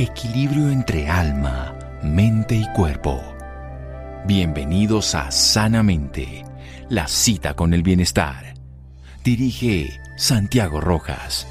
Equilibrio entre alma, mente y cuerpo. Bienvenidos a Sanamente, la cita con el bienestar. Dirige Santiago Rojas.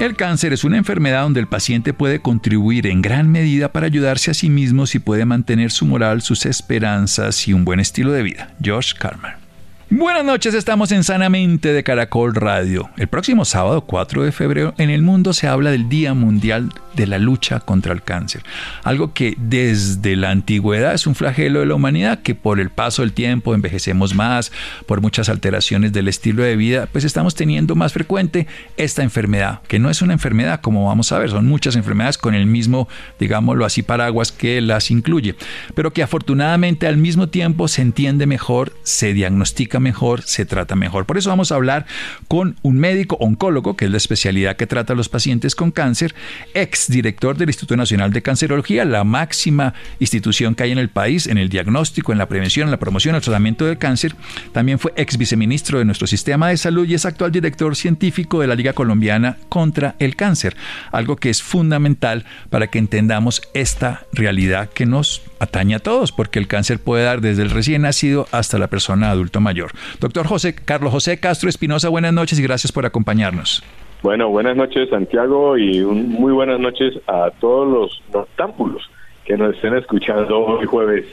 El cáncer es una enfermedad donde el paciente puede contribuir en gran medida para ayudarse a sí mismo si puede mantener su moral, sus esperanzas y un buen estilo de vida. Josh Carmer. Buenas noches, estamos en Sanamente de Caracol Radio. El próximo sábado 4 de febrero en el mundo se habla del Día Mundial de la Lucha contra el Cáncer, algo que desde la antigüedad es un flagelo de la humanidad que por el paso del tiempo envejecemos más, por muchas alteraciones del estilo de vida, pues estamos teniendo más frecuente esta enfermedad, que no es una enfermedad como vamos a ver, son muchas enfermedades con el mismo, digámoslo así, paraguas que las incluye, pero que afortunadamente al mismo tiempo se entiende mejor, se diagnostica mejor, se trata mejor. Por eso vamos a hablar con un médico oncólogo, que es la especialidad que trata a los pacientes con cáncer, ex director del Instituto Nacional de Cancerología, la máxima institución que hay en el país en el diagnóstico, en la prevención, en la promoción, en el tratamiento del cáncer. También fue ex viceministro de nuestro sistema de salud y es actual director científico de la Liga Colombiana contra el Cáncer, algo que es fundamental para que entendamos esta realidad que nos atañe a todos, porque el cáncer puede dar desde el recién nacido hasta la persona adulto mayor. Doctor José, Carlos José Castro Espinosa, buenas noches y gracias por acompañarnos. Bueno, buenas noches Santiago y muy buenas noches a todos los noctámbulos que nos estén escuchando hoy jueves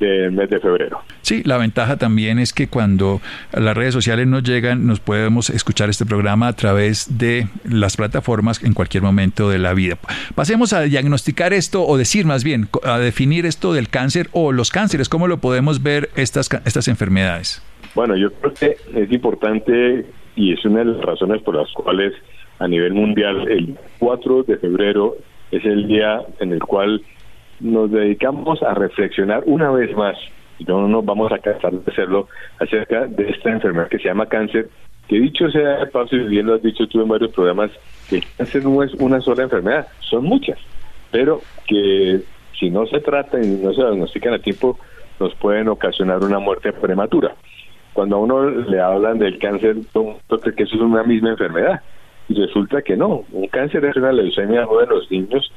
del mes de febrero. Sí, la ventaja también es que cuando las redes sociales nos llegan, nos podemos escuchar este programa a través de las plataformas en cualquier momento de la vida. Pasemos a diagnosticar esto o decir más bien, a definir esto del cáncer o los cánceres, ¿cómo lo podemos ver estas, estas enfermedades? Bueno, yo creo que es importante y es una de las razones por las cuales a nivel mundial el 4 de febrero es el día en el cual nos dedicamos a reflexionar una vez más, y no nos vamos a cansar de hacerlo, acerca de esta enfermedad que se llama cáncer, que dicho sea de paso, y bien lo has dicho tú en varios programas, que el cáncer no es una sola enfermedad, son muchas, pero que si no se trata y no se diagnostican a tiempo, nos pueden ocasionar una muerte prematura. Cuando a uno le hablan del cáncer, cree que eso es una misma enfermedad. Y resulta que no. Un cáncer es una leucemia de los niños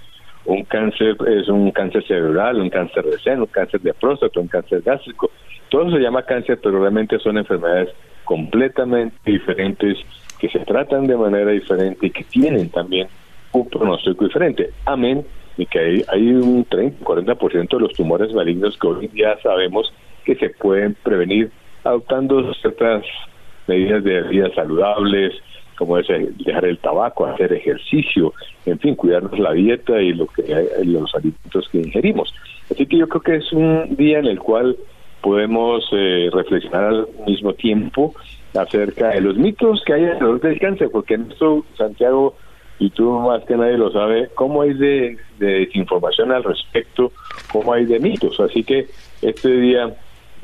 un cáncer es un cáncer cerebral, un cáncer de seno, un cáncer de próstata, un cáncer gástrico. Todo se llama cáncer, pero realmente son enfermedades completamente diferentes que se tratan de manera diferente y que tienen también un pronóstico diferente. Amén y que hay, hay un 30-40% de los tumores malignos que hoy día sabemos que se pueden prevenir adoptando ciertas medidas de vida saludables, como es dejar el tabaco, hacer ejercicio, en fin, cuidarnos la dieta y lo que los alimentos que ingerimos. Así que yo creo que es un día en el cual podemos eh, reflexionar al mismo tiempo acerca de los mitos que hay alrededor del cáncer, porque en esto, Santiago, y tú más que nadie lo sabe, cómo hay de, de desinformación al respecto, cómo hay de mitos. Así que este día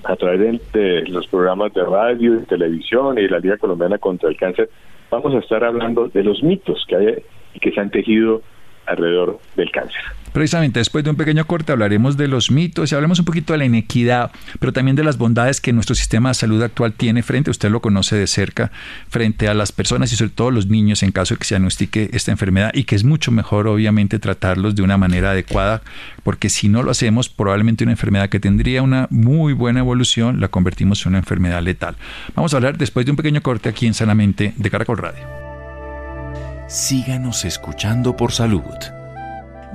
a través de, los programas de radio y televisión y la Liga Colombiana contra el Cáncer, vamos a estar hablando de los mitos que hay y que se han tejido alrededor del cáncer. Precisamente después de un pequeño corte hablaremos de los mitos y hablemos un poquito de la inequidad, pero también de las bondades que nuestro sistema de salud actual tiene frente, usted lo conoce de cerca, frente a las personas y sobre todo los niños en caso de que se diagnostique esta enfermedad y que es mucho mejor obviamente tratarlos de una manera adecuada, porque si no lo hacemos probablemente una enfermedad que tendría una muy buena evolución la convertimos en una enfermedad letal. Vamos a hablar después de un pequeño corte aquí en Sanamente de Caracol Radio. Síganos escuchando por salud.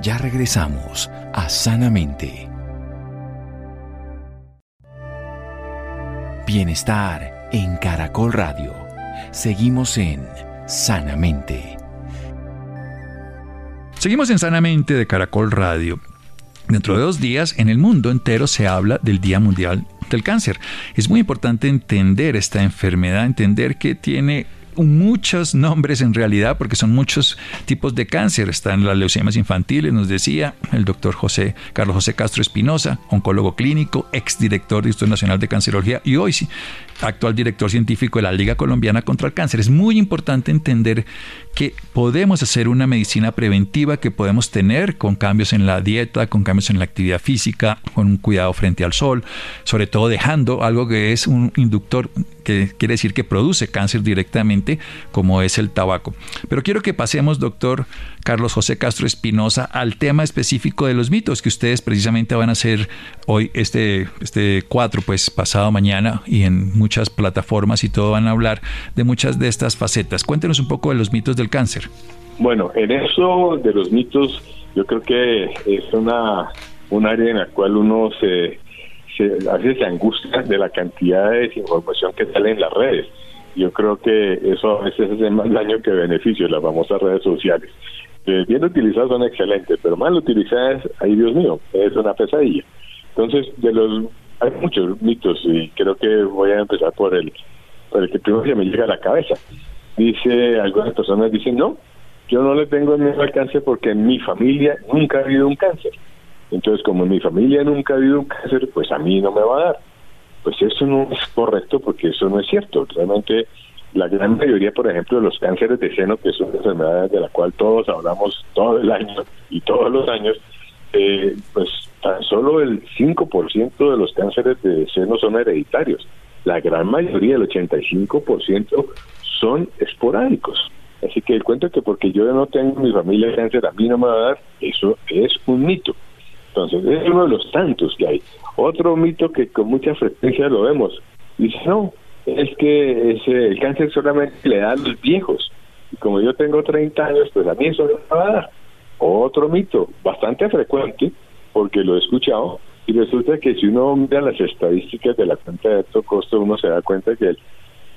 Ya regresamos a Sanamente. Bienestar en Caracol Radio. Seguimos en Sanamente. Seguimos en Sanamente de Caracol Radio. Dentro de dos días, en el mundo entero se habla del Día Mundial del Cáncer. Es muy importante entender esta enfermedad, entender que tiene muchos nombres en realidad, porque son muchos tipos de cáncer. Están las leucemias infantiles, nos decía el doctor José, Carlos José Castro Espinosa, oncólogo clínico, exdirector del Instituto Nacional de Cancerología y hoy sí, actual director científico de la Liga Colombiana contra el Cáncer. Es muy importante entender que podemos hacer una medicina preventiva que podemos tener con cambios en la dieta, con cambios en la actividad física, con un cuidado frente al sol, sobre todo dejando algo que es un inductor que quiere decir que produce cáncer directamente, como es el tabaco. Pero quiero que pasemos, doctor Carlos José Castro Espinosa, al tema específico de los mitos que ustedes precisamente van a hacer hoy, este, este 4, pues pasado mañana, y en muchas plataformas y todo van a hablar de muchas de estas facetas. Cuéntenos un poco de los mitos del cáncer. Bueno, en eso de los mitos, yo creo que es una un área en la cual uno se se, se angustia de la cantidad de desinformación que sale en las redes. Yo creo que eso a veces hace más daño que beneficio, las famosas redes sociales. Eh, bien utilizadas son excelentes, pero mal utilizadas, ay Dios mío, es una pesadilla. Entonces, de los hay muchos mitos y creo que voy a empezar por el, por el que primero me llega a la cabeza. Dice, algunas personas dicen, no, yo no le tengo miedo al cáncer porque en mi familia nunca ha habido un cáncer. Entonces, como en mi familia nunca ha habido un cáncer, pues a mí no me va a dar. Pues eso no es correcto porque eso no es cierto. Realmente la gran mayoría, por ejemplo, de los cánceres de seno, que es una enfermedad de la cual todos hablamos todo el año y todos los años, eh, pues tan solo el 5% de los cánceres de seno son hereditarios. La gran mayoría, el 85%, son esporádicos. Así que el cuento que porque yo no tengo mi familia cáncer, a mí no me va a dar, eso es un mito. Entonces, es uno de los tantos que hay. Otro mito que con mucha frecuencia lo vemos, dice, no, es que ese, el cáncer solamente le da a los viejos. Y como yo tengo 30 años, pues a mí eso me va a. Otro mito, bastante frecuente, porque lo he escuchado, y resulta que si uno mira las estadísticas de la cuenta de alto costo, uno se da cuenta que el,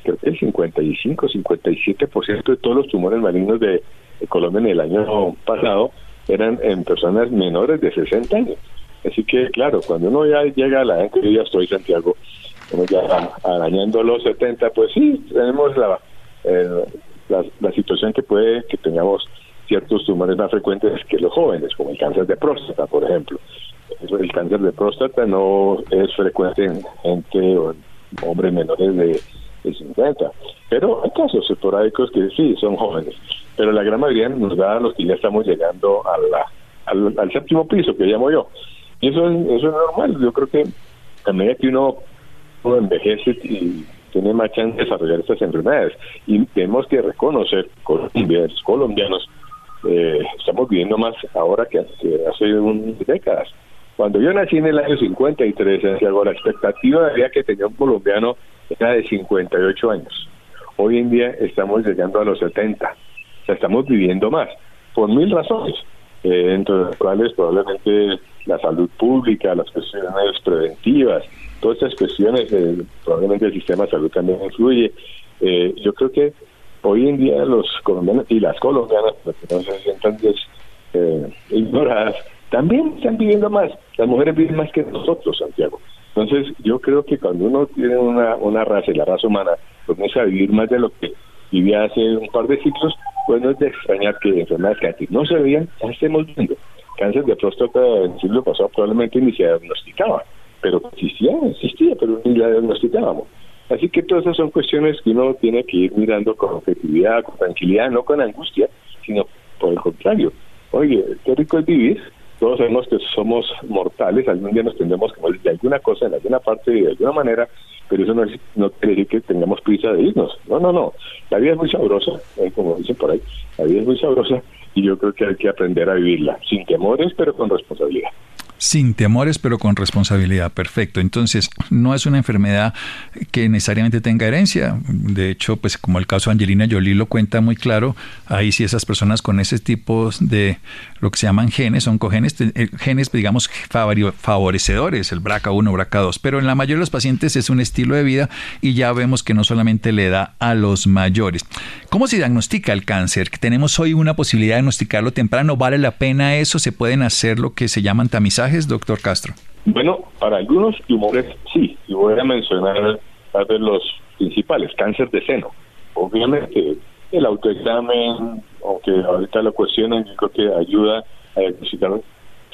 creo que el 55, 57% de todos los tumores malignos de Colombia en el año pasado eran en personas menores de 60 años. Así que, claro, cuando uno ya llega a la gente, yo ya estoy Santiago, uno ya arañando los 70, pues sí, tenemos la, la, situación que puede que tengamos ciertos tumores más frecuentes que los jóvenes, como el cáncer de próstata, por ejemplo. El cáncer de próstata no es frecuente en gente o en hombres menores de, de 50, pero hay casos esporádicos que sí, son jóvenes pero la gran mayoría nos da los que ya estamos llegando a la, al, séptimo piso, que llamo yo. Y eso, es, eso es normal. Yo creo que a medida que uno, envejece y tiene más chance de desarrollar estas enfermedades. Y tenemos que reconocer, colombianos, colombianos eh, estamos viviendo más ahora que hace, un, décadas. Cuando yo nací en el año 53, Santiago, la expectativa de vida que tenía un colombiano era de 58 años. Hoy en día estamos llegando a los 70 estamos viviendo más, por mil razones, eh, entre las cuales probablemente la salud pública, las cuestiones preventivas, todas estas cuestiones, eh, probablemente el sistema de salud también influye. Eh, yo creo que hoy en día los colombianos y las colombianas, porque no se sientan ignoradas, también están viviendo más. Las mujeres viven más que nosotros, Santiago. Entonces, yo creo que cuando uno tiene una, una raza y la raza humana comienza a vivir más de lo que vivía hace un par de ciclos, pues no es de extrañar que enfermedades que antes no se veían, ya estemos viendo. Cáncer de próstata en el siglo pasado probablemente ni se diagnosticaba, pero existía, existía, pero ni la diagnosticábamos. Así que todas esas son cuestiones que uno tiene que ir mirando con objetividad, con tranquilidad, no con angustia, sino por el contrario. Oye, qué rico es vivir, todos sabemos que somos mortales, algún día nos tendremos que morir de alguna cosa, en alguna parte, de alguna manera, pero eso no, no quiere decir que tengamos prisa de irnos. No, no, no. La vida es muy sabrosa, eh, como dicen por ahí, la vida es muy sabrosa y yo creo que hay que aprender a vivirla, sin temores, pero con responsabilidad. Sin temores, pero con responsabilidad. Perfecto. Entonces, no es una enfermedad que necesariamente tenga herencia. De hecho, pues como el caso de Angelina Jolie lo cuenta muy claro, ahí sí esas personas con ese tipo de lo que se llaman genes, son cogenes, eh, genes, digamos, favorecedores, el BRCA1, BRCA2. Pero en la mayoría de los pacientes es un estilo de vida y ya vemos que no solamente le da a los mayores. ¿Cómo se diagnostica el cáncer? Tenemos hoy una posibilidad de diagnosticarlo temprano. ¿Vale la pena eso? ¿Se pueden hacer lo que se llaman tamizajes? Doctor Castro? Bueno, para algunos tumores sí, y voy a mencionar a de los principales, cáncer de seno. Obviamente, el autoexamen, aunque ahorita lo cuestionan, yo creo que ayuda a diagnosticar,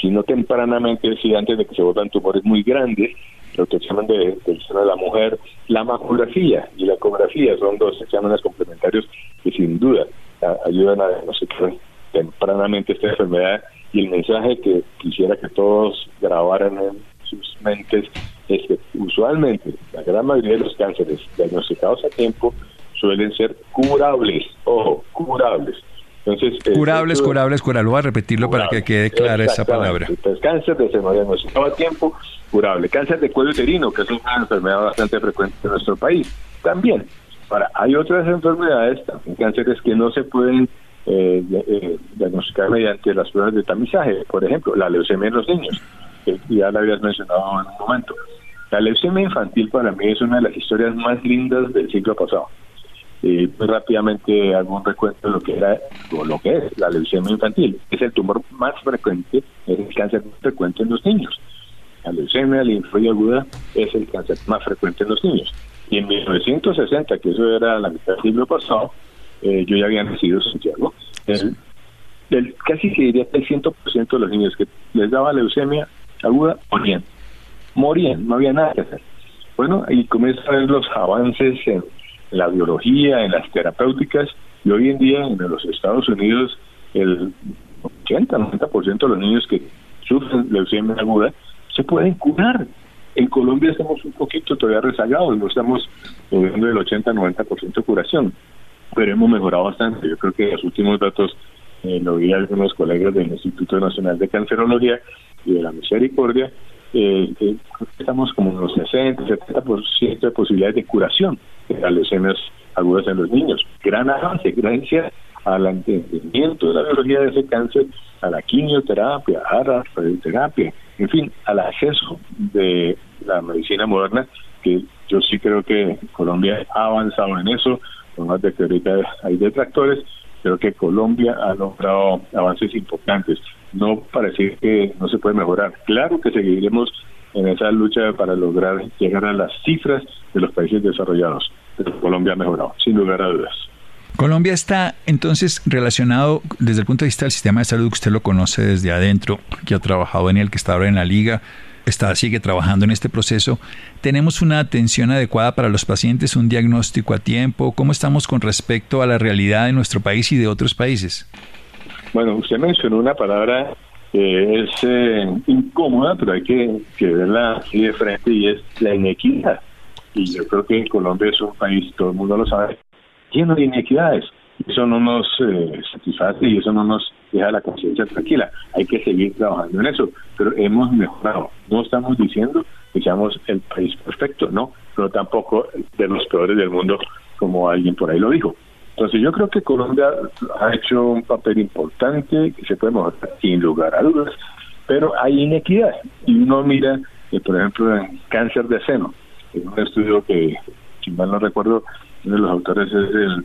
si no tempranamente, si antes de que se vuelvan tumores muy grandes, el autoexamen de, del seno de la mujer, la mamografía y la ecografía son dos exámenes complementarios que sin duda ayudan a diagnosticar tempranamente esta enfermedad y el mensaje que quisiera que todos grabaran en sus mentes es que usualmente la gran mayoría de los cánceres diagnosticados a tiempo suelen ser curables, ojo, curables. Entonces, curables, curables, curables. Voy a repetirlo para que quede clara esa palabra. Entonces, cáncer de seno diagnosticado a tiempo, curable. Cáncer de cuello uterino, que es una enfermedad bastante frecuente en nuestro país, también. Ahora, hay otras enfermedades, también cánceres que no se pueden eh, eh, diagnosticar mediante las pruebas de tamizaje. Por ejemplo, la leucemia en los niños, que ya la habías mencionado en un momento. La leucemia infantil para mí es una de las historias más lindas del siglo pasado. Eh, rápidamente hago un recuento de lo que era o lo que es la leucemia infantil. Es el tumor más frecuente, es el cáncer más frecuente en los niños. La leucemia linfoide aguda es el cáncer más frecuente en los niños. Y en 1960, que eso era la mitad del siglo pasado, eh, yo ya había nacido en Santiago, el, casi se diría que el 100% de los niños que les daba leucemia aguda morían. Morían, no había nada que hacer. Bueno, y comienzan a ver los avances en, la biología, en las terapéuticas, y hoy en día en los Estados Unidos el 80-90% de los niños que sufren leucemia aguda se pueden curar. En Colombia estamos un poquito todavía rezagados, no estamos viendo el 80-90% de curación pero hemos mejorado bastante. Yo creo que los últimos datos eh, lo vi a algunos colegas del Instituto Nacional de Cancerología y de la Misericordia, eh, estamos como en los 60, 70% de posibilidades de curación de las leucemias agudas en los niños. Gran avance, gracias al entendimiento de la biología de ese cáncer, a la quimioterapia, a la radioterapia, en fin, al acceso de la medicina moderna, que yo sí creo que Colombia ha avanzado en eso, por más de que ahorita hay detractores, creo que Colombia ha logrado avances importantes. No parece que no se puede mejorar. Claro que seguiremos en esa lucha para lograr llegar a las cifras de los países desarrollados. Pero Colombia ha mejorado, sin lugar a dudas. Colombia está entonces relacionado desde el punto de vista del sistema de salud que usted lo conoce desde adentro, que ha trabajado en él, que está ahora en la liga está, sigue trabajando en este proceso. ¿Tenemos una atención adecuada para los pacientes, un diagnóstico a tiempo? ¿Cómo estamos con respecto a la realidad de nuestro país y de otros países? Bueno, usted mencionó una palabra que es eh, incómoda, pero hay que, verla así de frente y es la inequidad. Y yo creo que Colombia es un país, todo el mundo lo sabe, lleno de inequidades. Eso no nos eh, satisface y eso no nos deja la conciencia tranquila. Hay que seguir trabajando en eso, pero hemos mejorado. No estamos diciendo que seamos el país perfecto, no, pero tampoco de los peores del mundo, como alguien por ahí lo dijo. Entonces yo creo que Colombia ha hecho un papel importante que se puede mejorar sin lugar a dudas, pero hay inequidad. Y uno mira, por ejemplo, en cáncer de seno, en un estudio que, si mal no recuerdo, uno de los autores es el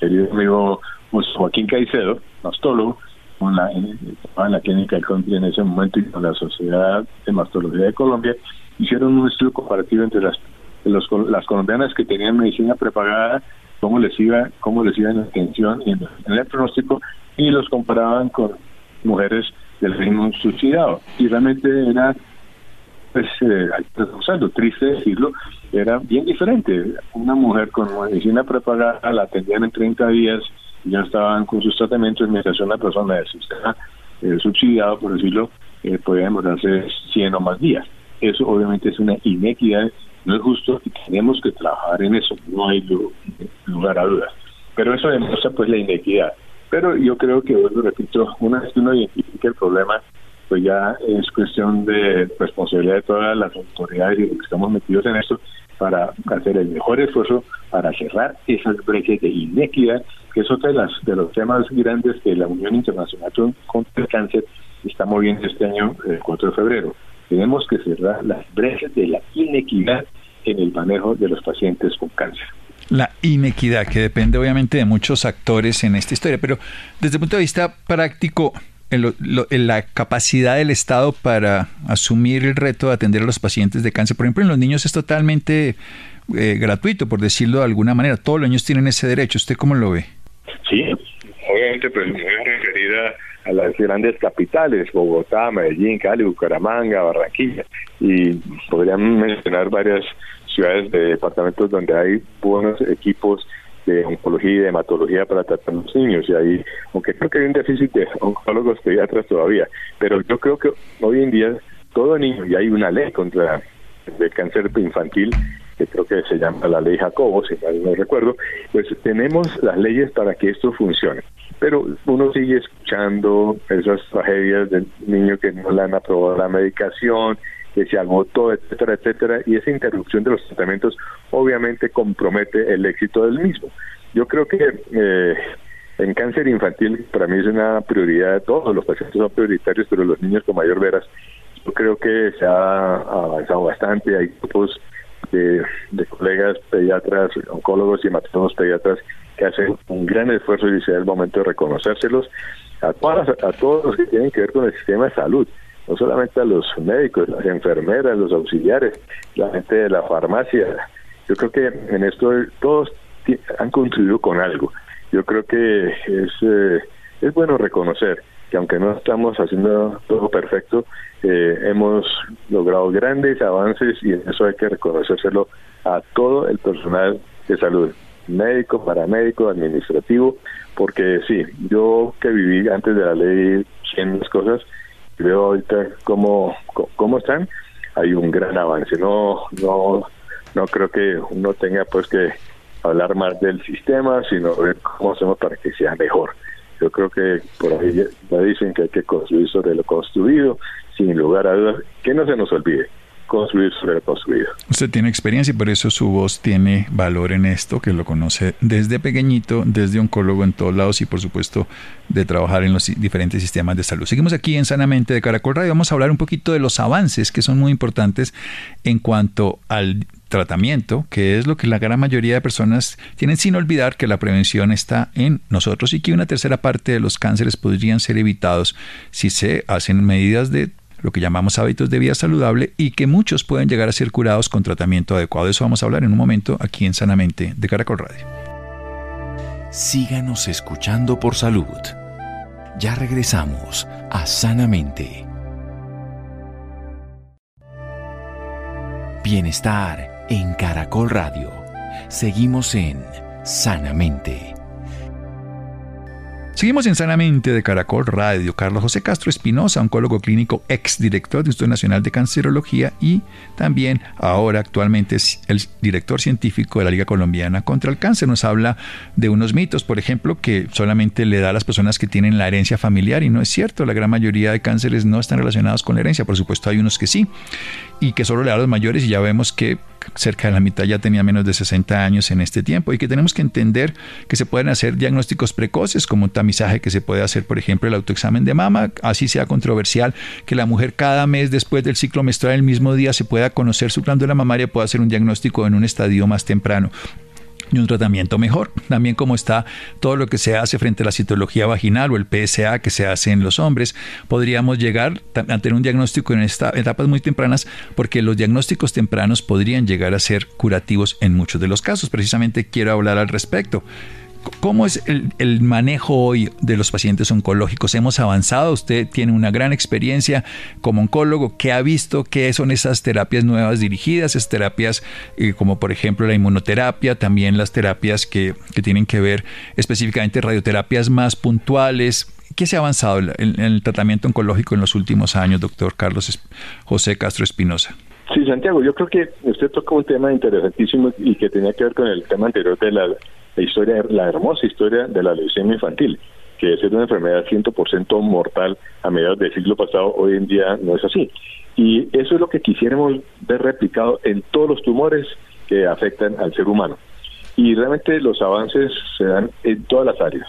querido amigo Joaquín Caicedo, mastólogo, con la, en, la clínica de Colombia en ese momento y con la Sociedad de Mastología de Colombia, hicieron un estudio comparativo entre las las colombianas que tenían medicina prepagada, cómo les iba, cómo les iba en atención en, el pronóstico, y los comparaban con mujeres del régimen subsidiado. Y realmente era, pues, eh, triste decirlo, era bien diferente. Una mujer con medicina prepagada la atendían en 30 días ya estaban con sus tratamientos mientras una persona del sistema eh, subsidiado, por decirlo, eh, podía demorarse 100 o más días. Eso obviamente es una inequidad, no es justo y tenemos que trabajar en eso, no hay lugar a dudas. Pero eso demuestra pues la inequidad. Pero yo creo que, vuelvo repito, una vez que uno identifica el problema, pues ya es cuestión de responsabilidad de todas las autoridades y los que estamos metidos en esto para hacer el mejor esfuerzo para cerrar esas brechas de inequidad, que es otro de, las, de los temas grandes que la Unión Internacional contra el Cáncer está moviendo este año, el 4 de febrero. Tenemos que cerrar las brechas de la inequidad en el manejo de los pacientes con cáncer. La inequidad, que depende obviamente de muchos actores en esta historia, pero desde el punto de vista práctico, en, la capacidad del Estado para asumir el reto de atender a los pacientes de cáncer. Por ejemplo, en los niños es totalmente eh, gratuito, por decirlo de alguna manera. Todos los niños tienen ese derecho. ¿Usted cómo lo ve? Sí, obviamente pues me voy a referir a, las grandes capitales, Bogotá, Medellín, Cali, Bucaramanga, Barranquilla, y podrían mencionar varias ciudades de departamentos donde hay buenos equipos de oncología y de hematología para tratar a los niños y ahí, aunque creo que hay un déficit de oncólogos pediatras todavía, pero yo creo que hoy en día todo niño, y hay una ley contra el cáncer infantil, que creo que se llama la ley Jacobo, si mal no recuerdo, pues tenemos las leyes para que esto funcione. Pero uno sigue escuchando esas tragedias del niño que no le han aprobado la medicación, que se agotó, etcétera, etcétera, y esa interrupción de los tratamientos obviamente compromete el éxito del mismo. Yo creo que eh, en cáncer infantil para mí es una prioridad, todos los pacientes son prioritarios, pero los niños con mayor veras, yo creo que se ha avanzado bastante, hay grupos de, colegas pediatras, oncólogos y hematólogos pediatras que hacen un gran esfuerzo y sea el momento de reconocérselos a, todas, a todos los que tienen que ver con el sistema de salud no solamente a los médicos, las enfermeras, los auxiliares, la gente de la farmacia. Yo creo que en esto todos han contribuido con algo. Yo creo que es, eh, es bueno reconocer que aunque no estamos haciendo todo perfecto, eh, hemos logrado grandes avances y eso hay que reconocérselo a todo el personal de salud, médico, paramédico, administrativo, porque sí, yo que viví antes de la ley 100 cosas, veo ahorita cómo, cómo están, hay un gran avance. No, no, no creo que uno tenga pues que hablar más del sistema, sino ver cómo hacemos para que sea mejor. Yo creo que por ahí ya dicen que hay que construir sobre lo construido, sin lugar a dudas, que no se nos olvide construir sobre lo construido. Usted tiene experiencia y por eso su voz tiene valor en esto, que lo conoce desde pequeñito, desde oncólogo en todos lados y por supuesto de trabajar en los diferentes sistemas de salud. Seguimos aquí en Sanamente de Caracol Radio. Vamos a hablar un poquito de los avances que son muy importantes en cuanto al tratamiento, que es lo que la gran mayoría de personas tienen sin olvidar que la prevención está en nosotros y que una tercera parte de los cánceres podrían ser evitados si se hacen medidas de lo que llamamos hábitos de vida saludable y que muchos pueden llegar a ser curados con tratamiento adecuado. De eso vamos a hablar en un momento aquí en Sanamente de Caracol Radio. Síganos escuchando por salud. Ya regresamos a Sanamente. Bienestar en Caracol Radio. Seguimos en Sanamente. Seguimos en Sanamente de Caracol Radio. Carlos José Castro Espinosa, oncólogo clínico, ex director del Instituto Nacional de Cancerología y también ahora actualmente es el director científico de la Liga Colombiana contra el Cáncer. Nos habla de unos mitos, por ejemplo, que solamente le da a las personas que tienen la herencia familiar y no es cierto. La gran mayoría de cánceres no están relacionados con la herencia. Por supuesto, hay unos que sí y que solo le da a los mayores y ya vemos que cerca de la mitad ya tenía menos de 60 años en este tiempo y que tenemos que entender que se pueden hacer diagnósticos precoces como un tamizaje que se puede hacer, por ejemplo, el autoexamen de mama, así sea controversial que la mujer cada mes después del ciclo menstrual el mismo día se pueda conocer su glándula mamaria, pueda hacer un diagnóstico en un estadio más temprano y un tratamiento mejor. También como está todo lo que se hace frente a la citología vaginal o el PSA que se hace en los hombres, podríamos llegar a tener un diagnóstico en etapas muy tempranas porque los diagnósticos tempranos podrían llegar a ser curativos en muchos de los casos. Precisamente quiero hablar al respecto. ¿Cómo es el, manejo hoy de los pacientes oncológicos? Hemos avanzado, usted tiene una gran experiencia como oncólogo, ¿qué ha visto? ¿Qué son esas terapias nuevas dirigidas? Esas terapias eh, como por ejemplo la inmunoterapia, también las terapias que, tienen que ver específicamente radioterapias más puntuales. ¿Qué se ha avanzado en, el tratamiento oncológico en los últimos años, doctor Carlos José Castro Espinosa? Sí, Santiago, yo creo que usted tocó un tema interesantísimo y que tenía que ver con el tema anterior de la la historia, la hermosa historia de la leucemia infantil, que es una enfermedad 100% mortal a mediados del siglo pasado, hoy en día no es así. Y eso es lo que quisiéramos ver replicado en todos los tumores que afectan al ser humano. Y realmente los avances se dan en todas las áreas,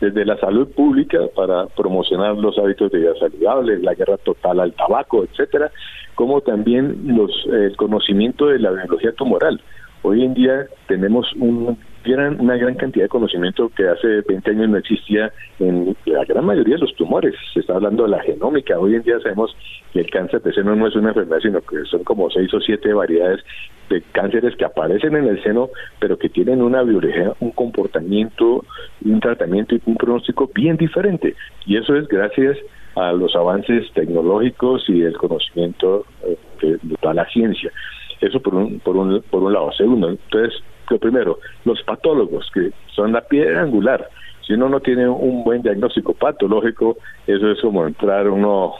desde la salud pública para promocionar los hábitos de vida saludables, la guerra total al tabaco, etcétera, como también los el conocimiento de la biología tumoral. Hoy en día tenemos un tienen una gran cantidad de conocimiento que hace 20 años no existía en la gran mayoría de los tumores. Se está hablando de la genómica. Hoy en día sabemos que el cáncer de seno no es una enfermedad, sino que son como seis o siete variedades de cánceres que aparecen en el seno, pero que tienen una biología, un comportamiento, un tratamiento y un pronóstico bien diferente. Y eso es gracias a los avances tecnológicos y el conocimiento eh, de, toda la ciencia. Eso por un, por un, por un lado. Segundo, entonces, lo primero, los patólogos, que son la piedra angular. Si uno no tiene un buen diagnóstico patológico, eso es como entrar uno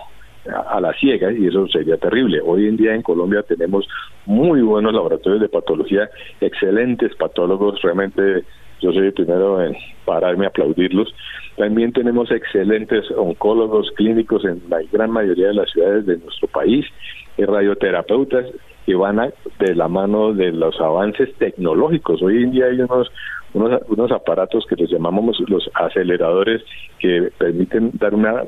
a la ciega y eso sería terrible. Hoy en día en Colombia tenemos muy buenos laboratorios de patología, excelentes patólogos, realmente yo soy el primero en pararme a aplaudirlos. También tenemos excelentes oncólogos clínicos en la gran mayoría de las ciudades de nuestro país, y radioterapeutas que van de la mano de los avances tecnológicos. Hoy en día hay unos unos, unos aparatos que los llamamos los aceleradores que permiten dar una,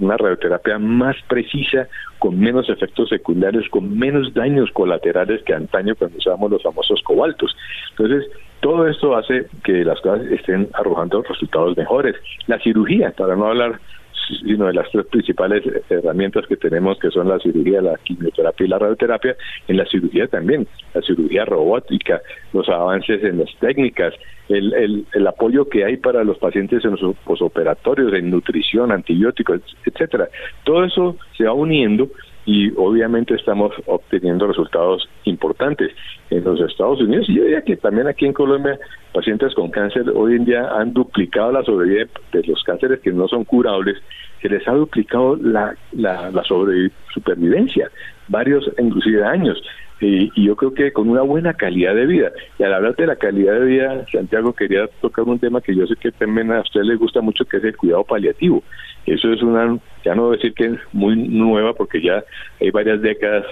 una radioterapia más precisa, con menos efectos secundarios, con menos daños colaterales que antaño cuando usábamos los famosos cobaltos. Entonces, todo esto hace que las cosas estén arrojando resultados mejores. La cirugía, para no hablar sino de las tres principales herramientas que tenemos, que son la cirugía, la quimioterapia y la radioterapia, en la cirugía también, la cirugía robótica, los avances en las técnicas, el, el, el apoyo que hay para los pacientes en los posoperatorios, en nutrición, antibióticos, etcétera. Todo eso se va uniendo y obviamente estamos obteniendo resultados importantes en los Estados Unidos y yo diría que también aquí en Colombia pacientes con cáncer hoy en día han duplicado la sobrevivencia de los cánceres que no son curables se les ha duplicado la, la, la supervivencia varios inclusive años y, y, yo creo que con una buena calidad de vida. Y al hablar de la calidad de vida, Santiago quería tocar un tema que yo sé que también a usted le gusta mucho, que es el cuidado paliativo. Eso es una, ya no decir que es muy nueva, porque ya hay varias décadas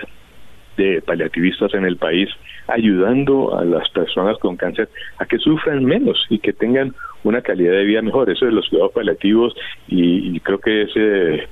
de paliativistas en el país ayudando a las personas con cáncer a que sufran menos y que tengan una calidad de vida mejor. Eso de los cuidados paliativos y, y creo que es eh,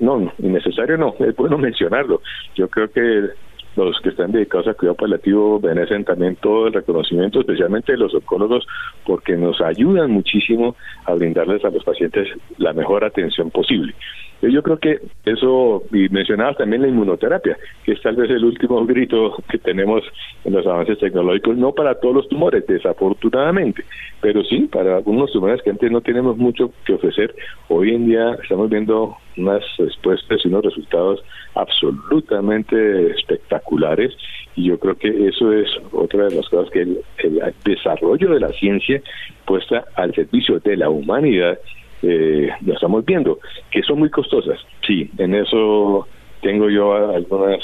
no, innecesario no, es bueno mencionarlo. Yo creo que los que están dedicados a cuidado paliativo merecen también todo el reconocimiento, especialmente los oncólogos, porque nos ayudan muchísimo a brindarles a los pacientes la mejor atención posible. Yo creo que eso, y mencionabas también la inmunoterapia, que es tal vez el último grito que tenemos en los avances tecnológicos, no para todos los tumores, desafortunadamente, pero sí para algunos tumores que antes no tenemos mucho que ofrecer. Hoy en día estamos viendo unas respuestas y unos resultados absolutamente espectaculares y yo creo que eso es otra de las cosas que el, el desarrollo de la ciencia puesta al servicio de la humanidad eh, lo estamos viendo, que son muy costosas. Sí, en eso tengo yo algunas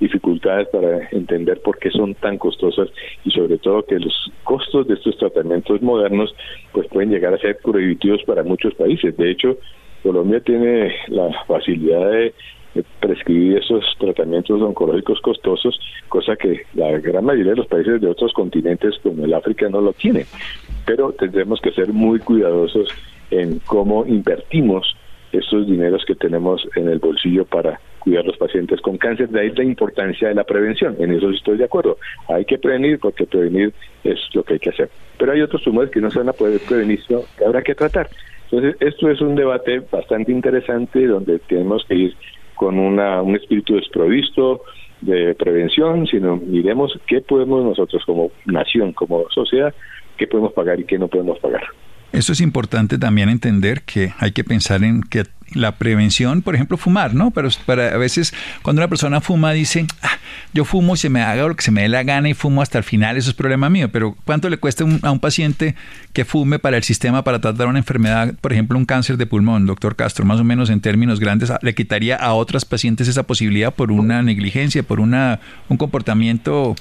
dificultades para entender por qué son tan costosas y sobre todo que los costos de estos tratamientos modernos pues pueden llegar a ser prohibitivos para muchos países. De hecho, Colombia tiene la facilidad de prescribir esos tratamientos oncológicos costosos, cosa que la gran mayoría de los países de otros continentes como el África no lo tienen. Pero tendremos que ser muy cuidadosos en cómo invertimos estos dineros que tenemos en el bolsillo para cuidar a los pacientes con cáncer. De ahí la importancia de la prevención. En eso estoy de acuerdo. Hay que prevenir porque prevenir es lo que hay que hacer. Pero hay otros tumores que no se van a poder prevenir, sino que habrá que tratar. Entonces, esto es un debate bastante interesante donde tenemos que ir con una, un espíritu desprovisto de prevención, sino miremos qué podemos nosotros como nación, como sociedad, qué podemos pagar y qué no podemos pagar. Eso es importante también entender que hay que pensar en que la prevención, por ejemplo, fumar, ¿no? Pero para a veces cuando una persona fuma dice, ah, yo fumo y se me haga lo que se me dé la gana y fumo hasta el final, eso es problema mío. Pero ¿cuánto le cuesta a un paciente que fume para el sistema para tratar una enfermedad, por ejemplo, un cáncer de pulmón, doctor Castro? Más o menos en términos grandes, ¿le quitaría a otras pacientes esa posibilidad por una negligencia, por una un comportamiento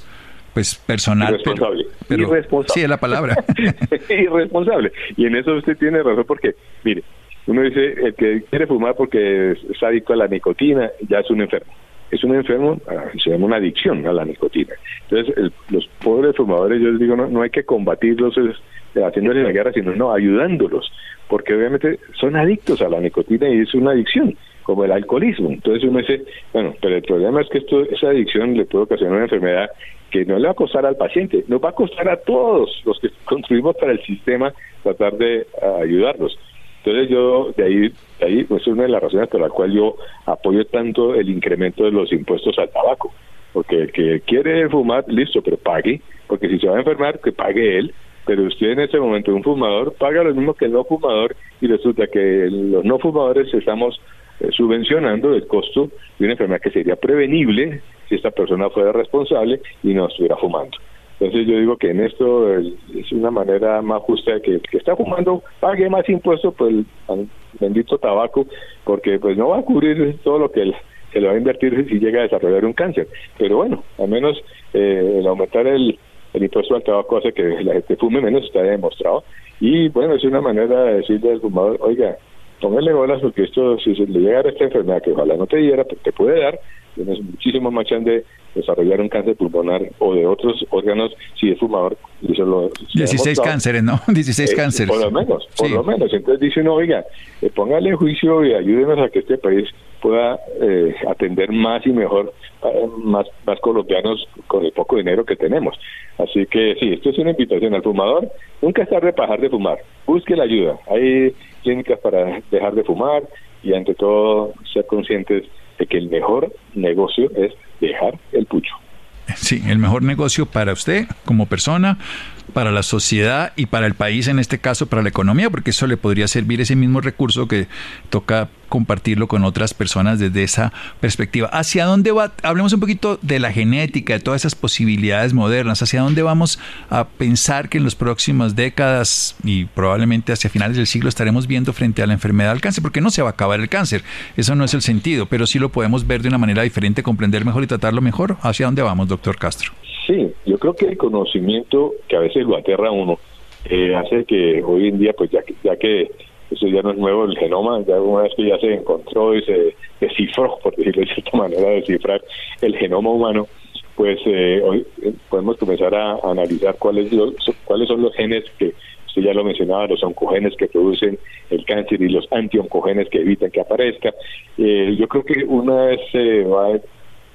pues personal. Irresponsable. Pero, Irresponsable. Sí, es la palabra. Irresponsable. Y en eso usted tiene razón porque, mire, uno dice, el que quiere fumar porque es adicto a la nicotina, ya es un enfermo. Es un enfermo, ah, se llama una adicción a la nicotina. Entonces, los pobres fumadores, yo les digo, no, no hay que combatirlos es, haciéndoles la guerra, sino no, ayudándolos, porque obviamente son adictos a la nicotina y es una adicción. Como el alcoholismo. Entonces uno dice, bueno, pero el problema es que esto, esa adicción le puede ocasionar una enfermedad que no le va a costar al paciente, nos va a costar a todos los que construimos para el sistema tratar de ayudarlos. Entonces yo de ahí, de ahí pues es una de las razones por la cual yo apoyo tanto el incremento de los impuestos al tabaco, porque el que quiere fumar, listo, pero pague, porque si se va a enfermar, que pague él, pero usted en ese momento un fumador paga lo mismo que el no fumador y resulta que los no fumadores estamos eh, subvencionando el costo de una enfermedad que sería prevenible si esta persona fuera responsable y no estuviera fumando. Entonces yo digo que en esto es una manera más justa de que el que está fumando pague más impuestos por el bendito tabaco, porque pues no va a cubrir todo lo que se le va a invertir si llega a desarrollar un cáncer. Pero bueno, al menos eh, el aumentar el, el impuesto al tabaco hace que la gente fume menos, está demostrado. Y bueno, es una manera de decirle al fumador, oiga, póngale bolas porque esto, si se le llega a esta enfermedad que ojalá no te diera, pues te puede dar, tienes muchísimo más chance de desarrollar un cáncer pulmonar o de otros órganos si es fumador. Y eso lo, 16 cánceres, ¿no? 16 eh, cánceres. Por lo menos, por lo menos. Entonces dice uno, oiga, eh, póngale juicio y ayúdenos a que este país pueda eh, atender más y mejor más, más colombianos con el poco dinero que tenemos. Así que sí, esto es una invitación al fumador. Nunca es tarde para dejar de fumar. Busque la ayuda. Hay clínicas para dejar de fumar y ante todo ser conscientes de que el mejor negocio es dejar el pucho. Sí, el mejor negocio para usted como persona, para la sociedad y para el país, en este caso para la economía, porque eso le podría servir ese mismo recurso que toca compartirlo con otras personas desde esa perspectiva. ¿Hacia dónde va? Hablemos un poquito de la genética, de todas esas posibilidades modernas. ¿Hacia dónde vamos a pensar que en las próximas décadas y probablemente hacia finales del siglo estaremos viendo frente a la enfermedad del cáncer? Porque no se va a acabar el cáncer. Eso no es el sentido, pero sí lo podemos ver de una manera diferente, comprender mejor y tratarlo mejor. ¿Hacia dónde vamos, doctor Castro? Sí, yo creo que el conocimiento que a veces lo aterra uno eh, hace que hoy en día, pues ya que, ya que eso ya no es nuevo el genoma, ya una vez que ya se encontró y se descifró, por decirlo de cierta manera, descifrar el genoma humano, pues eh, hoy eh, podemos comenzar a, analizar cuáles cuáles son los genes que usted ya lo mencionaba, los oncogenes que producen el cáncer y los antioncogenes que evitan que aparezca. yo creo que una vez se va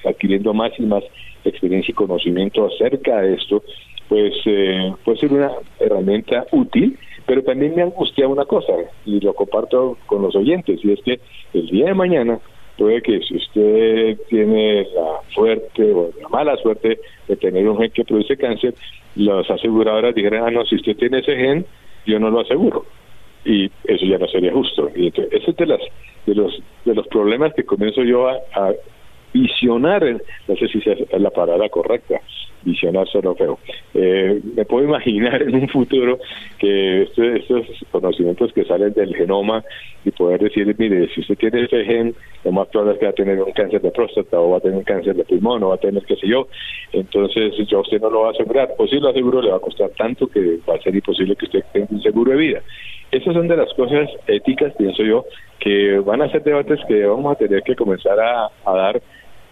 adquiriendo más y más experiencia y conocimiento acerca de esto, pues eh, puede ser una herramienta útil, pero también me angustia una cosa, y lo comparto con los oyentes, y es que el día de mañana puede que si usted tiene la suerte o la mala suerte de tener un gen que produce cáncer, las aseguradoras dijeran, ah, no, si usted tiene ese gen, yo no lo aseguro. Y eso ya no sería justo. Y entonces, ese es de, las, de, los, de los problemas que comienzo yo a, a visionar, no sé si es la palabra correcta, visionar solo feo. Eh, me puedo imaginar en un futuro que este, estos conocimientos que salen del genoma y poder decir, mire, si usted tiene ese gen, lo más probable es que va a tener un cáncer de próstata o va a tener un cáncer de pulmón o va a tener qué sé yo, entonces yo usted no lo va a asegurar, o si lo aseguro le va a costar tanto que va a ser imposible que usted tenga un seguro de vida. Esas son de las cosas éticas, pienso yo, que van a ser debates que vamos a tener que comenzar a dar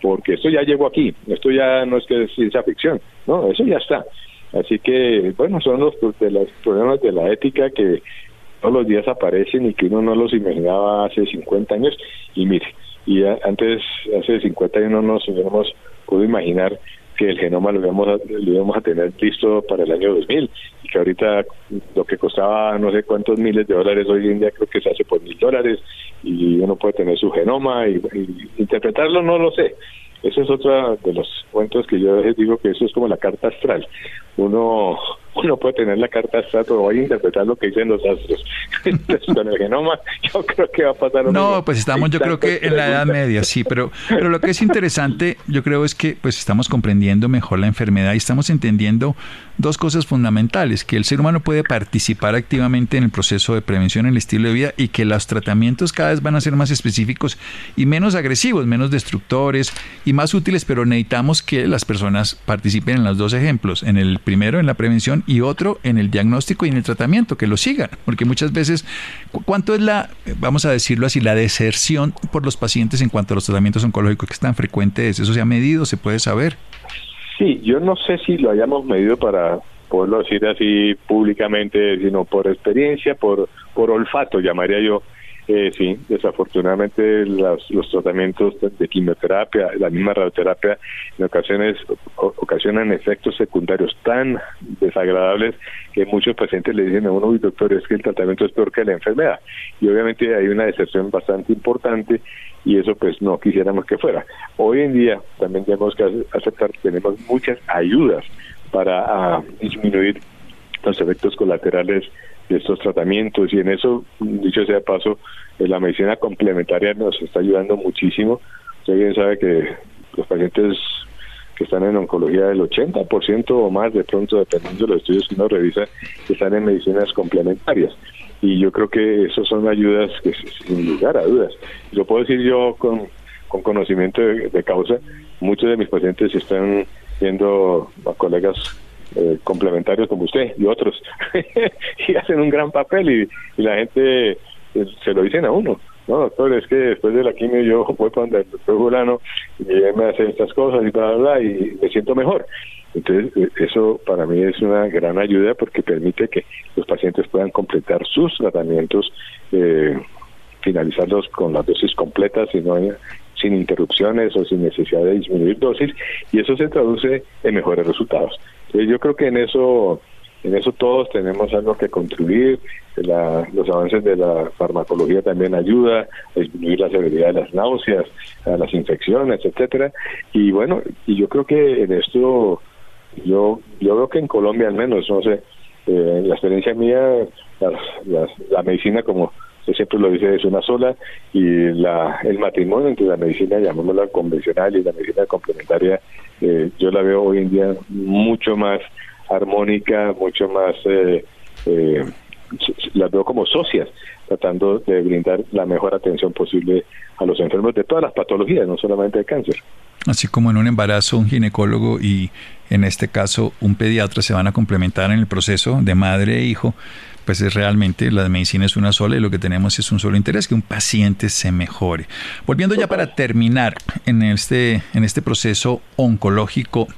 porque esto ya llegó aquí, esto ya no es que es ciencia ficción, no, eso ya está. Así que, bueno, son los, de los problemas de la ética que todos los días aparecen y que uno no los imaginaba hace 50 años. Y mire, y antes, hace 50 años no nos hubiéramos podido imaginar que el genoma lo íbamos, a, lo íbamos a tener listo para el año 2000 y que ahorita lo que costaba no sé cuántos miles de dólares hoy en día creo que se hace por mil dólares y uno puede tener su genoma y, interpretarlo no lo sé. Ese es otro de los cuentos que yo digo que eso es como la carta astral. Uno uno puede tener la carta astral, a interpretar lo que dicen los astros. con el genoma, yo creo que va a pasar. No, pues estamos, yo creo que en la Edad Media, sí, pero, pero lo que es interesante, yo creo es que pues estamos comprendiendo mejor la enfermedad y estamos entendiendo dos cosas fundamentales, que el ser humano puede participar activamente en el proceso de prevención en el estilo de vida y que los tratamientos cada vez van a ser más específicos y menos agresivos, menos destructores y más útiles, pero necesitamos que las personas participen en los dos ejemplos, en el primero en la prevención y otro en el diagnóstico y en el tratamiento, que lo sigan, porque muchas veces, ¿cuánto es la, vamos a decirlo así, la deserción por los pacientes en cuanto a los tratamientos oncológicos? que es tan frecuente es? ¿Eso se ha medido? ¿Se puede saber? Sí, yo no sé si lo hayamos medido para poderlo decir así públicamente, sino por experiencia, por, por olfato, llamaría yo. Eh, sí, desafortunadamente los tratamientos de quimioterapia, la misma radioterapia, en ocasiones ocasionan efectos secundarios tan desagradables que muchos pacientes le dicen a uno, doctor, es que el tratamiento es peor que la enfermedad. Y obviamente hay una decepción bastante importante y eso pues no quisiéramos que fuera. Hoy en día también tenemos que aceptar que tenemos muchas ayudas para ah, disminuir los efectos colaterales de estos tratamientos y en eso, dicho sea paso, eh, la medicina complementaria nos está ayudando muchísimo. Usted bien sabe que los pacientes que están en oncología del 80% o más, de pronto, dependiendo de los estudios que uno revisa, están en medicinas complementarias. Y yo creo que esas son ayudas que, sin lugar a dudas, lo puedo decir yo con, con conocimiento de, causa, muchos de mis pacientes están viendo a colegas eh, complementarios como usted y otros y hacen un gran papel y, la gente eh, se lo dicen a uno. No doctor es que después de la quimio yo voy donde el doctor Julano y él me hace estas cosas y bla bla y me siento mejor. Entonces eh, eso para mí es una gran ayuda porque permite que los pacientes puedan completar sus tratamientos eh, finalizarlos con las dosis completas y no sin interrupciones o sin necesidad de disminuir dosis y eso se traduce en mejores resultados yo creo que en eso en eso todos tenemos algo que contribuir. los avances de la farmacología también ayuda a disminuir la severidad de las náuseas, a las infecciones, etcétera. Y bueno, y yo creo que en esto, yo yo veo que en Colombia al menos, no sé, eh, en la experiencia mía, la medicina como siempre lo dice es una sola y la el matrimonio entre la medicina llamémosla convencional y la medicina complementaria eh, yo la veo hoy en día mucho más armónica, mucho más, eh, eh, las veo como socias, tratando de brindar la mejor atención posible a los enfermos de todas las patologías, no solamente de cáncer. Así como en un embarazo un ginecólogo y en este caso un pediatra se van a complementar en el proceso de madre e hijo, pues es realmente la medicina es una sola y lo que tenemos es un solo interés, que un paciente se mejore. Volviendo ya para terminar en este, en este proceso oncológico,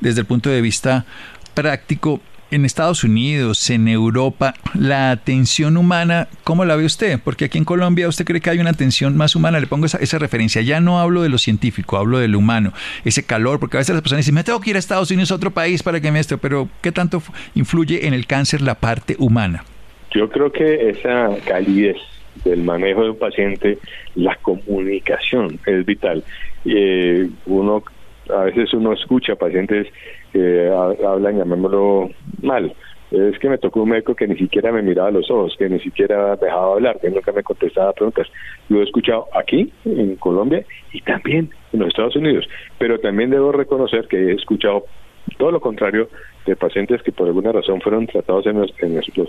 desde el punto de vista práctico, en Estados Unidos, en Europa, la atención humana, ¿cómo la ve usted? Porque aquí en Colombia usted cree que hay una atención más humana, le pongo esa, referencia, ya no hablo de lo científico, hablo de lo humano, ese calor, porque a veces las personas dicen, me tengo que ir a Estados Unidos, a otro país para que me esto, pero ¿qué tanto influye en el cáncer la parte humana? Yo creo que esa calidez del manejo de un paciente, la comunicación es vital. Eh, uno a veces uno escucha pacientes que hablan, llamémoslo mal. Es que me tocó un médico que ni siquiera me miraba los ojos, que ni siquiera dejaba hablar, que nunca me contestaba preguntas. Lo he escuchado aquí, en Colombia, y también en los Estados Unidos. Pero también debo reconocer que he escuchado todo lo contrario de pacientes que por alguna razón fueron tratados en los,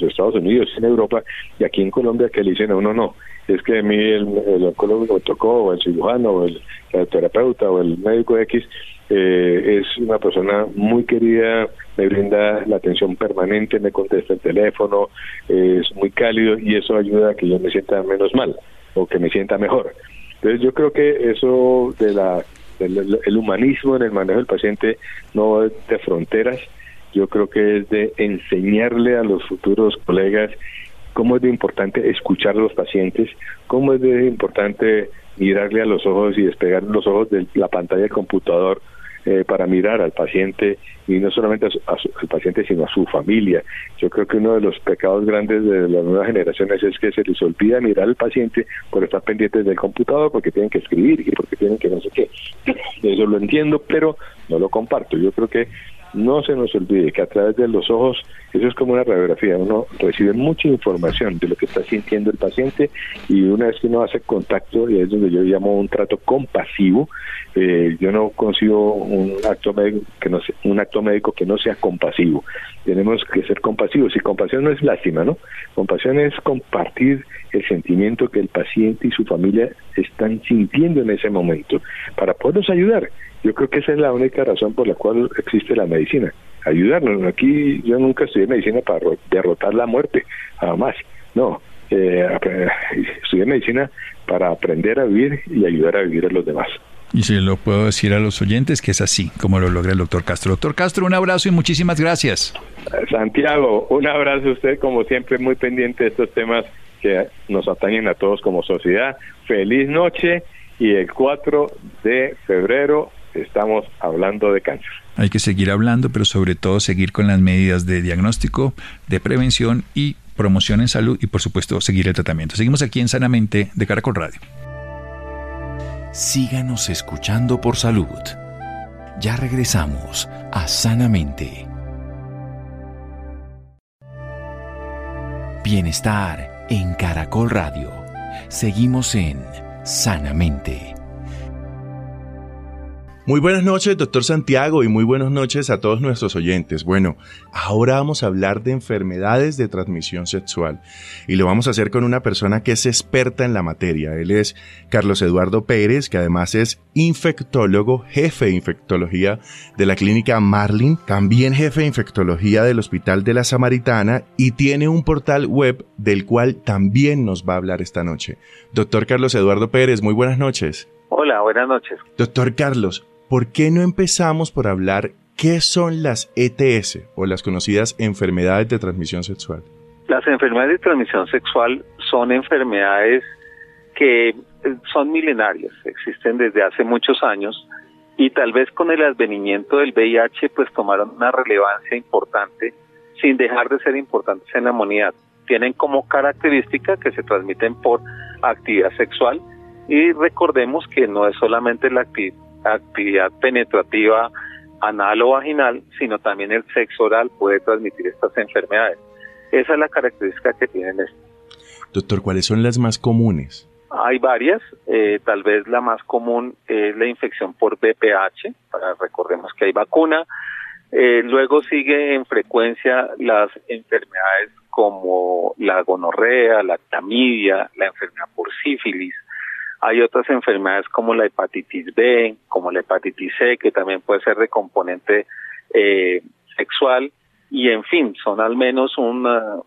Estados Unidos, en Europa y aquí en Colombia que le dicen a uno no, es que a mí el, oncólogo me tocó, o el cirujano, o el, terapeuta, o el médico X, eh, es una persona muy querida, me brinda la atención permanente, me contesta el teléfono, es muy cálido y eso ayuda a que yo me sienta menos mal o que me sienta mejor. Entonces yo creo que eso de la el, humanismo en el manejo del paciente no es de fronteras, yo creo que es de enseñarle a los futuros colegas cómo es de importante escuchar a los pacientes, cómo es de importante mirarle a los ojos y despegar los ojos de la pantalla del computador eh, para mirar al paciente y no solamente al paciente sino a su familia. Yo creo que uno de los pecados grandes de las nuevas generaciones es que se les olvida mirar al paciente por estar pendientes del computador, porque tienen que escribir y porque tienen que no sé qué. Eso lo entiendo, pero no lo comparto. Yo creo que no se nos olvide que a través de los ojos, eso es como una radiografía, uno recibe mucha información de lo que está sintiendo el paciente y una vez que uno hace contacto, y es donde yo llamo un trato compasivo, eh, yo no consigo un acto médico que no sea, un acto médico que no sea compasivo. Tenemos que ser compasivos y compasión no es lástima, ¿no? Compasión es compartir el sentimiento que el paciente y su familia están sintiendo en ese momento para poderlos ayudar. Yo creo que esa es la única razón por la cual existe la medicina, ayudarnos. Aquí yo nunca estudié medicina para derrotar la muerte, jamás. No, eh, estudié medicina para aprender a vivir y ayudar a vivir a los demás. Y se lo puedo decir a los oyentes que es así como lo logra el doctor Castro. Doctor Castro, un abrazo y muchísimas gracias. Santiago, un abrazo a usted, como siempre, muy pendiente de estos temas que nos atañen a todos como sociedad. Feliz noche y el 4 de febrero estamos hablando de cáncer. Hay que seguir hablando, pero sobre todo seguir con las medidas de diagnóstico, de prevención y promoción en salud y por supuesto seguir el tratamiento. Seguimos aquí en Sanamente de Caracol Radio. Síganos escuchando por salud. Ya regresamos a Sanamente. Bienestar en Caracol Radio. Seguimos en Sanamente. Muy buenas noches, doctor Santiago, y muy buenas noches a todos nuestros oyentes. Bueno, ahora vamos a hablar de enfermedades de transmisión sexual y lo vamos a hacer con una persona que es experta en la materia. Él es Carlos Eduardo Pérez, que además es infectólogo, jefe de infectología de la clínica Marlin, también jefe de infectología del Hospital de la Samaritana y tiene un portal web del cual también nos va a hablar esta noche. Doctor Carlos Eduardo Pérez, muy buenas noches. Hola, buenas noches. Doctor Carlos, ¿por qué no empezamos por hablar qué son las ETS o las conocidas enfermedades de transmisión sexual? Las enfermedades de transmisión sexual son enfermedades que eh, son milenarias, existen desde hace muchos años y tal vez con el advenimiento del VIH pues tomaron una relevancia importante sin dejar de ser importantes en la humanidad. Tienen como característica que se transmiten por actividad sexual y recordemos que no es solamente la actividad actividad penetrativa anal o vaginal, sino también el sexo oral puede transmitir estas enfermedades. Esa es la característica que tienen estas. Doctor, ¿cuáles son las más comunes? Hay varias, eh, tal vez la más común es la infección por BPH, para, recordemos que hay vacuna. Eh, luego sigue en frecuencia las enfermedades como la gonorrea, la clamidia, la enfermedad por sífilis, hay otras enfermedades como la hepatitis B, como la hepatitis C, que también puede ser de componente eh, sexual. Y en fin, son al menos unas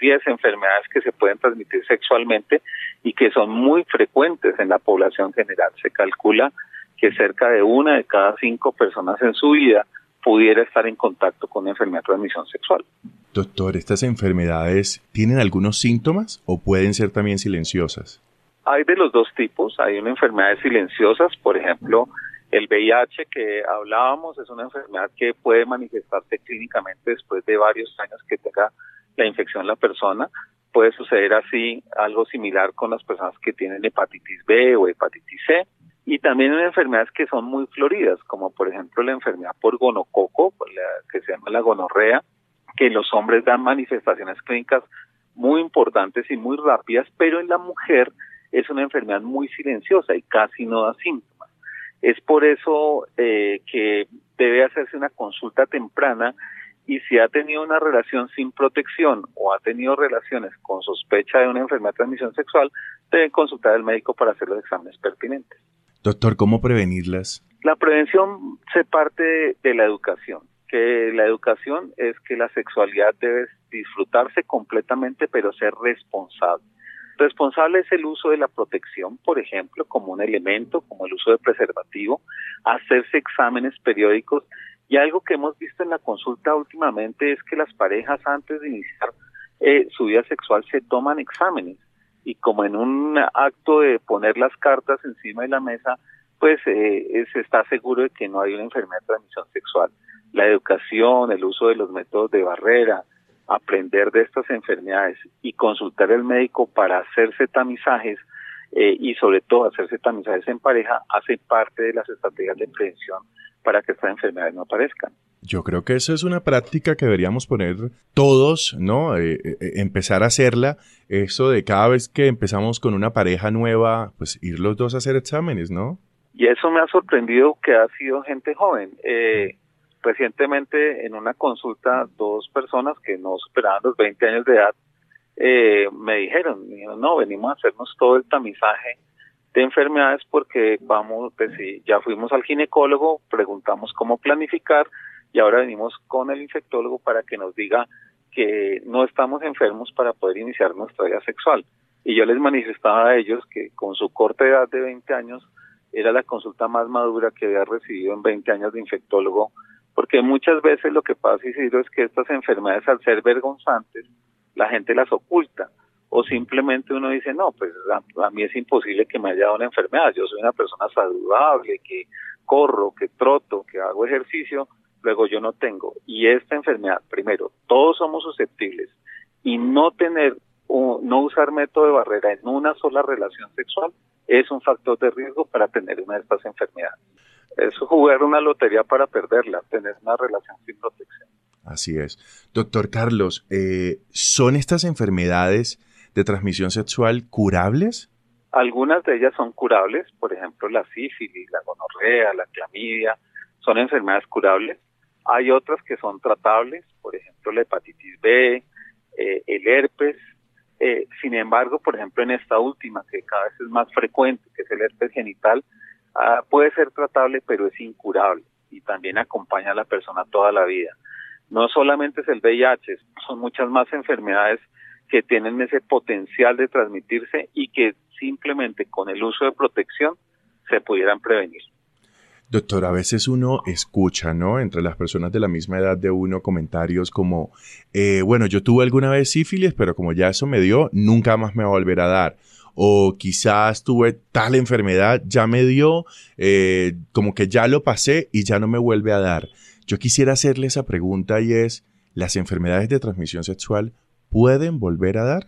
10 enfermedades que se pueden transmitir sexualmente y que son muy frecuentes en la población general. Se calcula que cerca de una de cada cinco personas en su vida pudiera estar en contacto con una enfermedad de transmisión sexual. Doctor, ¿estas enfermedades tienen algunos síntomas o pueden ser también silenciosas? Hay de los dos tipos, hay una enfermedades silenciosas, por ejemplo, el VIH que hablábamos es una enfermedad que puede manifestarse clínicamente después de varios años que tenga la infección la persona. Puede suceder así algo similar con las personas que tienen hepatitis B o hepatitis C. Y también hay enfermedades que son muy floridas, como por ejemplo la enfermedad por gonococo, que se llama la gonorrea, que en los hombres dan manifestaciones clínicas muy importantes y muy rápidas, pero en la mujer es una enfermedad muy silenciosa y casi no da síntomas. Es por eso eh, que debe hacerse una consulta temprana y si ha tenido una relación sin protección o ha tenido relaciones con sospecha de una enfermedad de transmisión sexual, debe consultar al médico para hacer los exámenes pertinentes. Doctor, ¿cómo prevenirlas? La prevención se parte de la educación, que la educación es que la sexualidad debe disfrutarse completamente pero ser responsable. Responsable es el uso de la protección, por ejemplo, como un elemento, como el uso de preservativo, hacerse exámenes periódicos y algo que hemos visto en la consulta últimamente es que las parejas antes de iniciar eh, su vida sexual se toman exámenes y como en un acto de poner las cartas encima de la mesa, pues eh, se está seguro de que no hay una enfermedad de transmisión sexual. La educación, el uso de los métodos de barrera, aprender de estas enfermedades y consultar al médico para hacerse tamizajes eh, y sobre todo hacerse tamizajes en pareja hace parte de las estrategias de prevención para que estas enfermedades no aparezcan. Yo creo que eso es una práctica que deberíamos poner todos, ¿no? Eh, eh, empezar a hacerla, eso de cada vez que empezamos con una pareja nueva, pues ir los dos a hacer exámenes, ¿no? Y eso me ha sorprendido que ha sido gente joven. Eh, Recientemente en una consulta dos personas que no superaban los 20 años de edad eh, me dijeron, no, venimos a hacernos todo el tamizaje de enfermedades porque vamos, pues ya fuimos al ginecólogo, preguntamos cómo planificar y ahora venimos con el infectólogo para que nos diga que no estamos enfermos para poder iniciar nuestra vida sexual. Y yo les manifestaba a ellos que con su corta edad de 20 años era la consulta más madura que había recibido en 20 años de infectólogo porque muchas veces lo que pasa, Isidro, es que estas enfermedades, al ser vergonzantes, la gente las oculta o simplemente uno dice, no, pues a, mí es imposible que me haya dado una enfermedad, yo soy una persona saludable, que corro, que troto, que hago ejercicio, luego yo no tengo. Y esta enfermedad, primero, todos somos susceptibles y no tener o no usar método de barrera en una sola relación sexual es un factor de riesgo para tener una de estas enfermedades. Es jugar una lotería para perderla, tener una relación sin protección. Así es. Doctor Carlos, eh, ¿son estas enfermedades de transmisión sexual curables? Algunas de ellas son curables, por ejemplo la sífilis, la gonorrea, la clamidia, son enfermedades curables. Hay otras que son tratables, por ejemplo la hepatitis B, eh, el herpes. Eh, sin embargo, por ejemplo en esta última, que cada vez es más frecuente, que es el herpes genital, ah, puede ser tratable, pero es incurable y también acompaña a la persona toda la vida. No solamente es el VIH, son muchas más enfermedades que tienen ese potencial de transmitirse y que simplemente con el uso de protección se pudieran prevenir. Doctor, a veces uno escucha, ¿no? Entre las personas de la misma edad de uno comentarios como, eh, bueno, yo tuve alguna vez sífilis, pero como ya eso me dio, nunca más me va a volver a dar. O quizás tuve tal enfermedad, ya me dio, eh, como que ya lo pasé y ya no me vuelve a dar. Yo quisiera hacerle esa pregunta y es, ¿las enfermedades de transmisión sexual pueden volver a dar?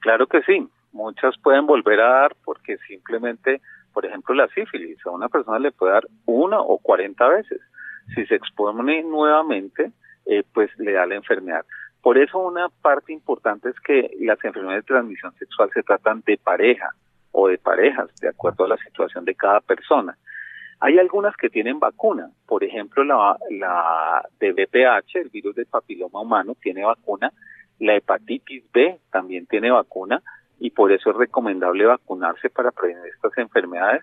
Claro que sí, muchas pueden volver a dar porque simplemente, por ejemplo, la sífilis, a una persona le puede dar una o cuarenta veces. Si se expone nuevamente, eh, pues le da la enfermedad. Por eso una parte importante es que las enfermedades de transmisión sexual se tratan de pareja o de parejas, de acuerdo a la situación de cada persona. Hay algunas que tienen vacuna, por ejemplo la, la de VPH, el virus del papiloma humano, tiene vacuna la hepatitis B también tiene vacuna y por eso es recomendable vacunarse para prevenir estas enfermedades.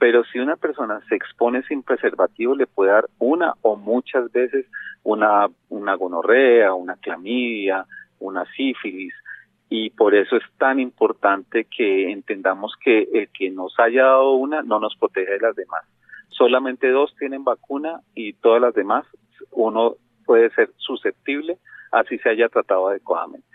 Pero si una persona se expone sin preservativo, le puede dar una o muchas veces una, una gonorrea, una clamidia, una sífilis. Y por eso es tan importante que entendamos que el que nos haya dado una no nos protege de las demás. Solamente dos tienen vacuna y todas las demás, uno puede ser susceptible así se haya tratado adecuadamente.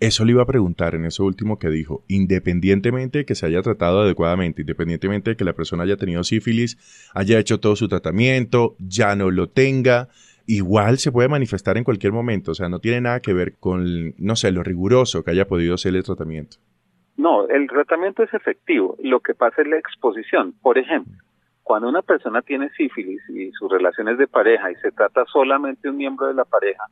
Eso le iba a preguntar en eso último que dijo, independientemente de que se haya tratado adecuadamente, independientemente de que la persona haya tenido sífilis, haya hecho todo su tratamiento, ya no lo tenga, igual se puede manifestar en cualquier momento, o sea, no tiene nada que ver con, no sé, lo riguroso que haya podido ser el tratamiento. No, el tratamiento es efectivo, lo que pasa es la exposición. Por ejemplo, cuando una persona tiene sífilis y sus relaciones de pareja y se trata solamente un miembro de la pareja,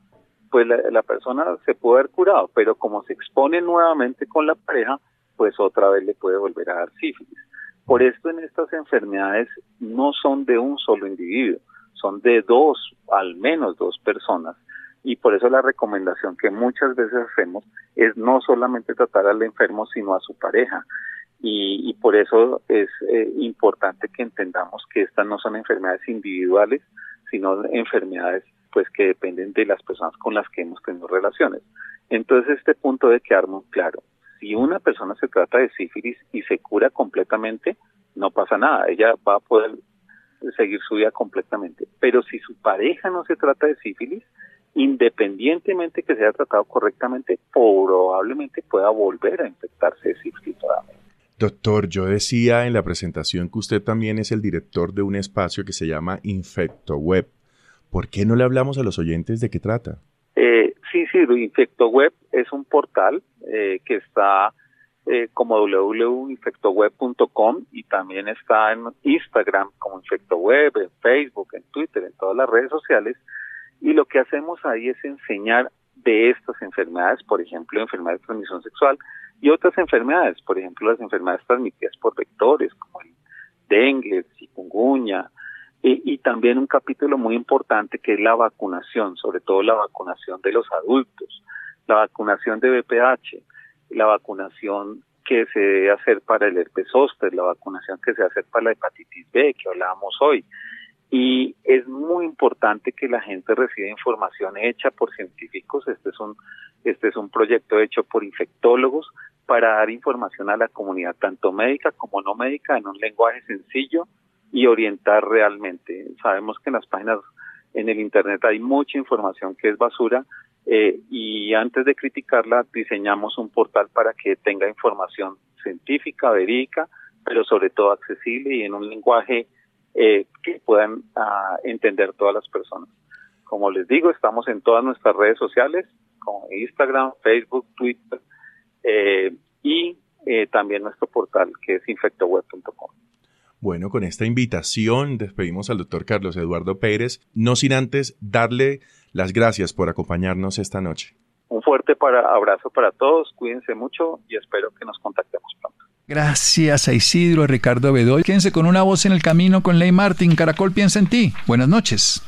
pues la, persona se puede haber curado, pero como se expone nuevamente con la pareja, pues otra vez le puede volver a dar sífilis. Por esto en estas enfermedades no son de un solo individuo, son de dos, al menos dos personas. Y por eso la recomendación que muchas veces hacemos es no solamente tratar al enfermo, sino a su pareja. Y, por eso es eh, importante que entendamos que estas no son enfermedades individuales, sino enfermedades pues que dependen de las personas con las que hemos tenido relaciones. Entonces este punto debe quedar muy claro. Si una persona se trata de sífilis y se cura completamente, no pasa nada, ella va a poder seguir su vida completamente. Pero si su pareja no se trata de sífilis, independientemente que se haya tratado correctamente, probablemente pueda volver a infectarse de sífilis Doctor, yo decía en la presentación que usted también es el director de un espacio que se llama InfectoWeb. ¿Por qué no le hablamos a los oyentes de qué trata? Eh, sí, sí, InfectoWeb es un portal eh, que está eh, como www.infectoweb.com y también está en Instagram como InfectoWeb, en Facebook, en Twitter, en todas las redes sociales. Y lo que hacemos ahí es enseñar de estas enfermedades, por ejemplo, enfermedades de transmisión sexual y otras enfermedades, por ejemplo, las enfermedades transmitidas por vectores como el dengue, chikungunya, y, también un capítulo muy importante que es la vacunación, sobre todo la vacunación de los adultos, la vacunación de BPH, la vacunación que se debe hacer para el herpes zóster, la vacunación que se hacer para la hepatitis B, que hablábamos hoy. Y es muy importante que la gente reciba información hecha por científicos. Este es un, este es un proyecto hecho por infectólogos para dar información a la comunidad, tanto médica como no médica, en un lenguaje sencillo, y orientar realmente. Sabemos que en las páginas en el Internet hay mucha información que es basura eh, y antes de criticarla diseñamos un portal para que tenga información científica, verídica, pero sobre todo accesible y en un lenguaje eh, que puedan ah, entender todas las personas. Como les digo, estamos en todas nuestras redes sociales, como Instagram, Facebook, Twitter eh, y eh, también nuestro portal que es infectoweb.com. Bueno, con esta invitación despedimos al doctor Carlos Eduardo Pérez, no sin antes darle las gracias por acompañarnos esta noche. Un fuerte para, abrazo para todos, cuídense mucho y espero que nos contactemos pronto. Gracias a Isidro, a Ricardo Bedoy. Quédense con una voz en el camino con Ley Martin. Caracol piensa en ti. Buenas noches.